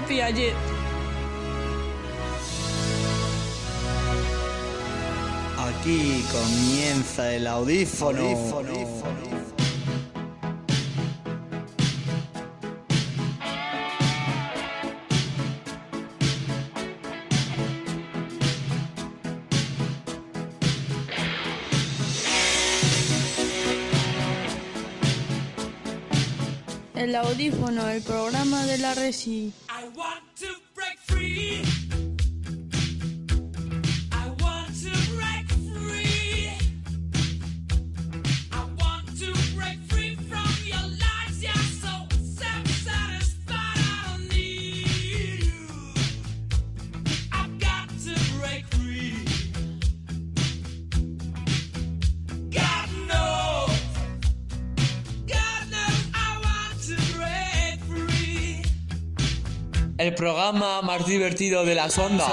Piaget. Aquí comienza el audífono. El audífono, el programa de la Resi. Programa más divertido de las ondas.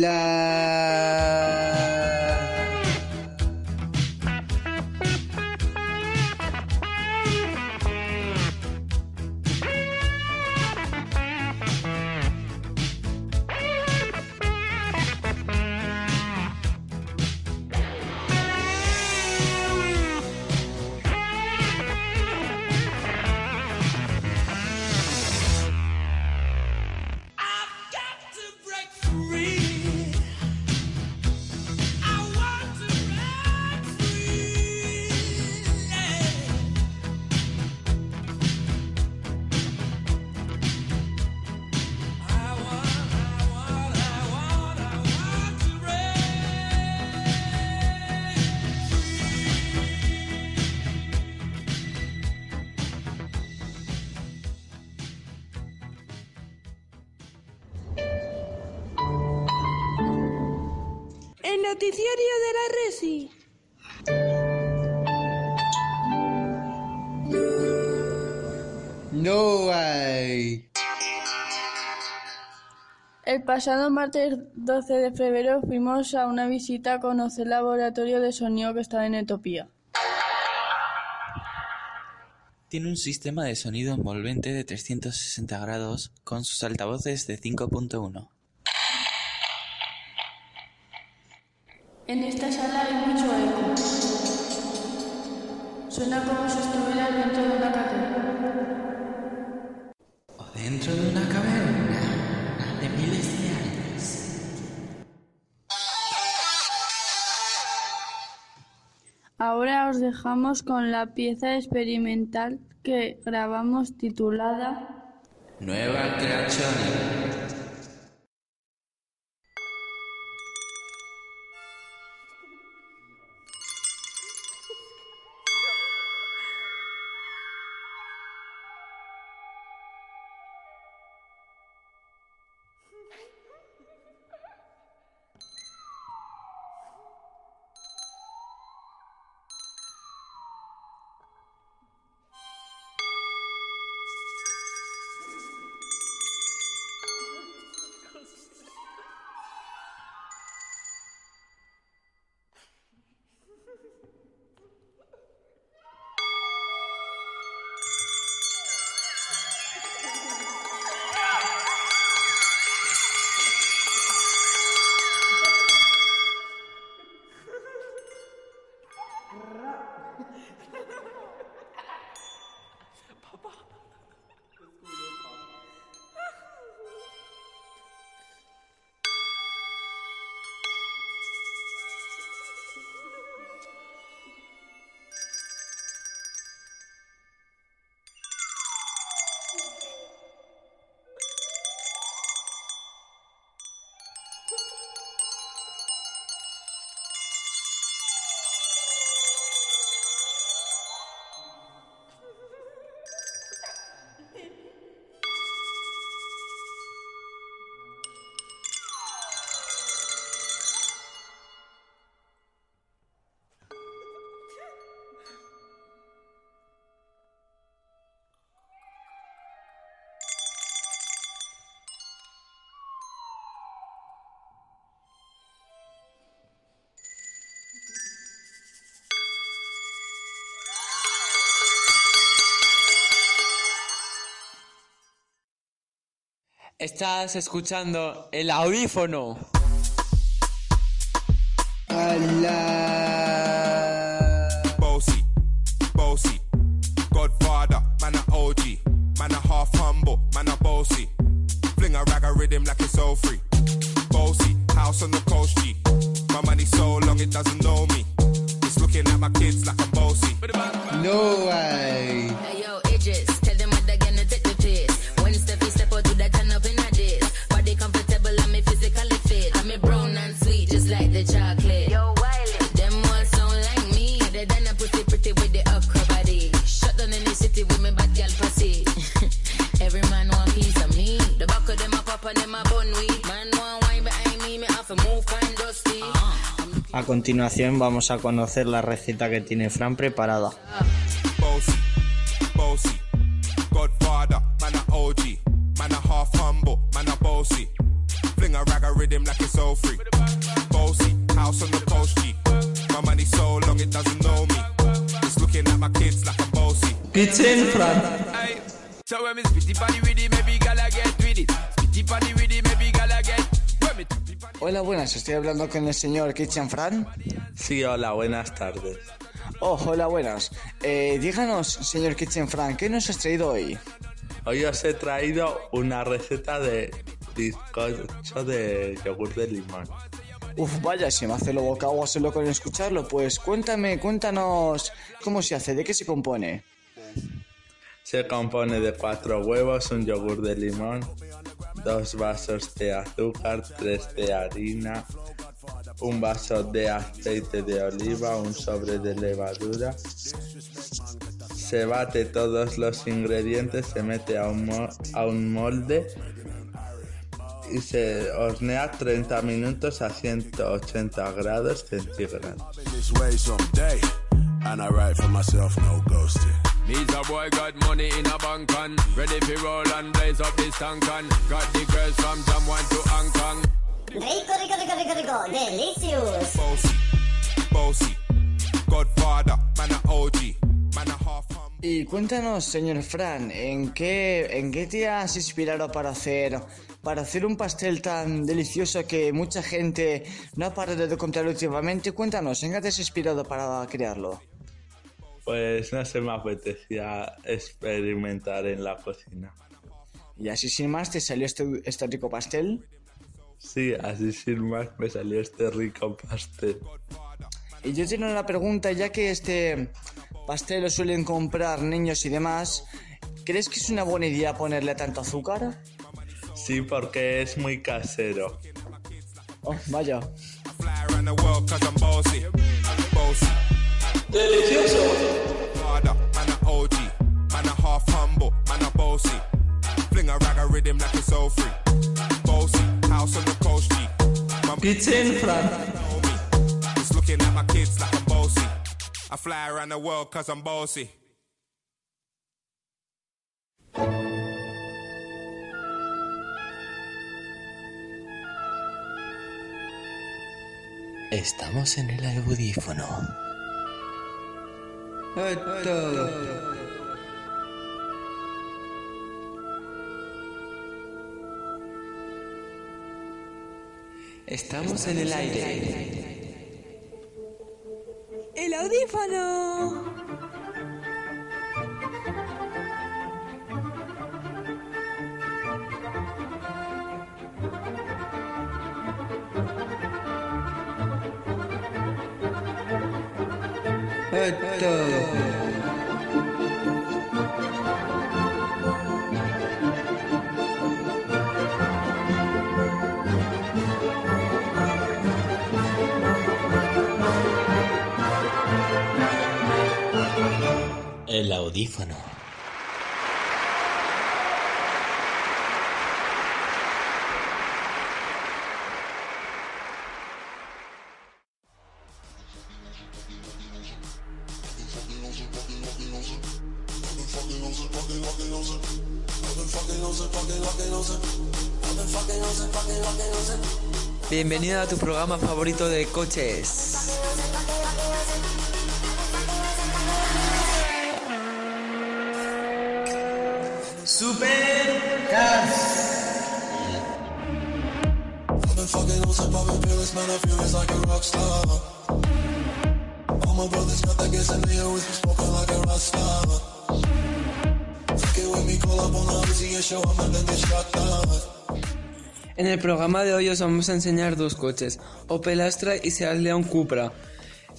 Free. Noticiario de la Resi. No hay. El pasado martes 12 de febrero fuimos a una visita a conocer el laboratorio de sonido que está en Etopía. Tiene un sistema de sonido envolvente de 360 grados con sus altavoces de 5.1. En esta sala hay mucho eco. Suena como si estuvieras dentro de una catedral. O dentro de una caverna de miles de años. Ahora os dejamos con la pieza experimental que grabamos titulada Nueva creación. Estás escuchando el audífono. ¡Hala! Bossy, bossy, Godfather, man a OG, man a half humble, man a bossy. Fling a rag a rhythm like it's all free. Bossy, house on the coast G. My money so long it doesn't know me. It's looking at my kids like I'm bossy. No way. Hey yo, A continuación vamos a conocer la receta que tiene Fran preparada. Kitchen Fran. Hola, buenas, estoy hablando con el señor Kitchen Fran. Sí, hola, buenas tardes. Oh, hola, buenas. Eh, díganos, señor Kitchen Fran, ¿qué nos has traído hoy? Hoy os he traído una receta de bizcocho de yogur de limón. Uf, vaya, se me hace lo boca agua solo con escucharlo. Pues cuéntame, cuéntanos cómo se hace, de qué se compone. Se compone de cuatro huevos, un yogur de limón, dos vasos de azúcar, tres de harina, un vaso de aceite de oliva, un sobre de levadura. Se bate todos los ingredientes, se mete a un, a un molde y se hornea 30 minutos a 180 grados centígrados. Me's a boy got money in a bank and ready for roll and blaze up this tank and got the girls from Jam 1 to Hong Kong. Rico, rico, rico, rico, rico, delicious. Bossy, bossy, Godfather, man a OG, man a half. Y cuéntanos, señor Fran, ¿en qué, en qué te has inspirado para hacer, para hacer un pastel tan delicioso que mucha gente no ha parado de comprar últimamente? Cuéntanos, ¿en qué te has inspirado para crearlo? Pues no se me apetecía experimentar en la cocina. Y así sin más te salió este, este rico pastel. Sí, así sin más me salió este rico pastel. Y yo tengo una pregunta, ya que este pastel lo suelen comprar niños y demás, ¿crees que es una buena idea ponerle tanto azúcar? Sí, porque es muy casero. Oh, vaya. Delicioso. Father, man a OG, man a half humble, man a bossy. Fling a rag a rhythm like it's all free. Bossy, house on the coast G. My Kitchen Fran. know me. It's looking at my kids like I'm bossy. I fly around the world cause I'm bossy. Estamos en el audífono. Esto. Estamos en el aire. El audífono. El audífono. Bienvenido a tu programa favorito de coches. Super so poppin' fearless, man, I feel it's like a rock star. All my brothers got that gas and they always be smoking like a rock star. En el programa de hoy os vamos a enseñar dos coches, Opel Astra y Seat León Cupra.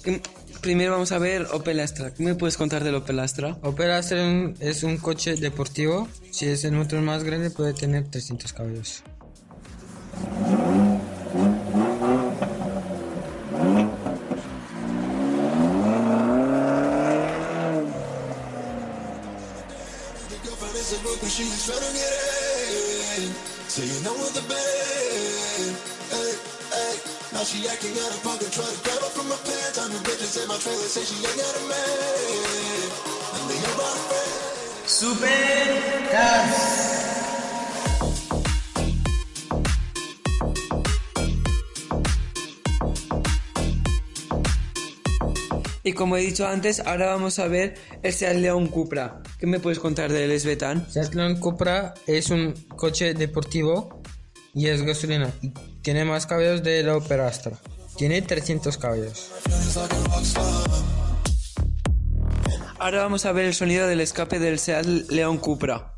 ¿Qué- Primero vamos a ver Opel Astra. ¿Qué me puedes contar del Opel Astra? Opel Astra es un coche deportivo. Si es el motor más grande puede tener 300 caballos. Trying to get in. Hey, hey. Now she acting to grab from my pants. I'm my trailer, say she ain't got a man. Super Y como he dicho antes, ahora vamos a ver el Seat León Cupra. ¿Qué me puedes contar del Esbetan? Seat León Cupra es un coche deportivo y es gasolina. Y tiene más caballos de la Opel Astra. Tiene 300 caballos. Ahora vamos a ver el sonido del escape del Seat León Cupra.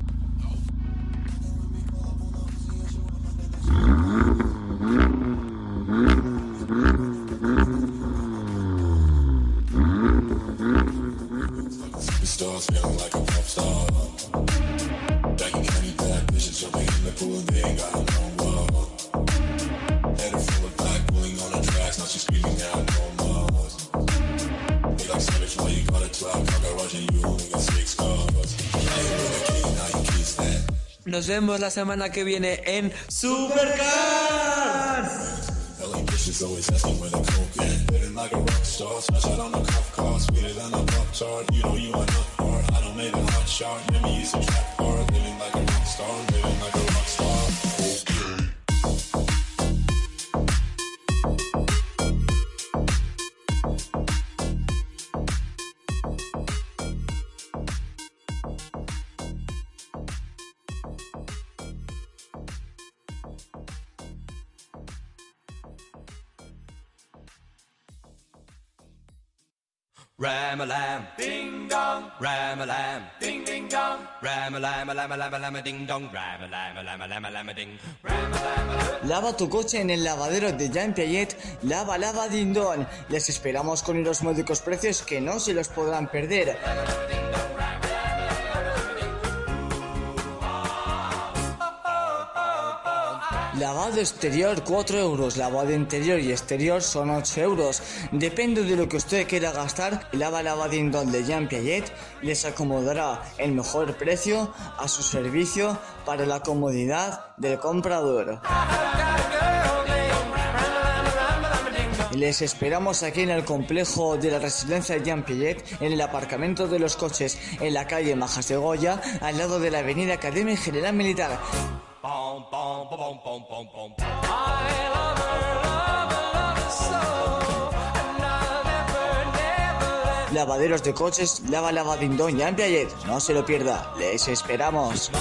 Nos vemos la semana que viene en Supercars. Ding dong, ding ding dong, a lam a lam a lam a ding dong, ram-a-lam, a lam a lam a lam a ding. Lava tu coche en el lavadero de Jean Piaget, lava, lava, dindón. Les esperamos con unos módicos precios que no se los podrán perder. Lavado exterior 4 euros, lavado interior y exterior son 8 euros. Depende de lo que usted quiera gastar, Lava Lava Dindón de Jean Piaget les acomodará el mejor precio a su servicio para la comodidad del comprador. Les esperamos aquí en el complejo de la residencia de Jean Piaget, en el aparcamiento de los coches, en la calle Majas de Goya, al lado de la avenida Academia General Militar. Bom, bom, bom, bom, bom, bom, bom. I love her, love her, love her so, and I'll never, never let Lavaderos de coches, Lava Lava Dindón Jean Piaget. No se lo pierda, les esperamos.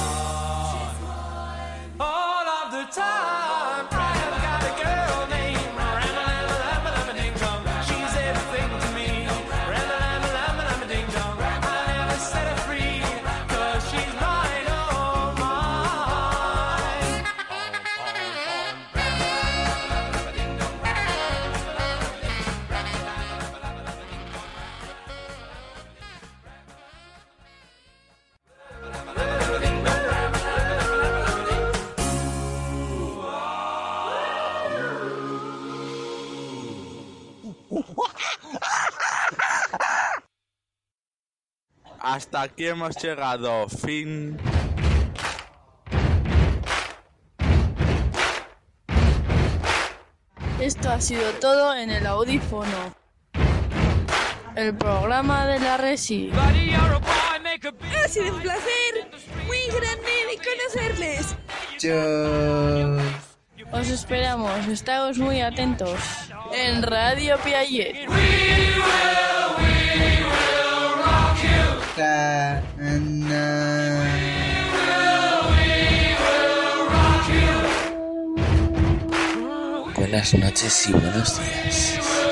Hasta aquí hemos llegado. Fin. Esto ha sido todo en el audífono. El programa de la Resi. Ha sido un placer muy grande de conocerles. Os esperamos, estamos muy atentos. En Radio Piaget. Con Buenas noches y buenos días.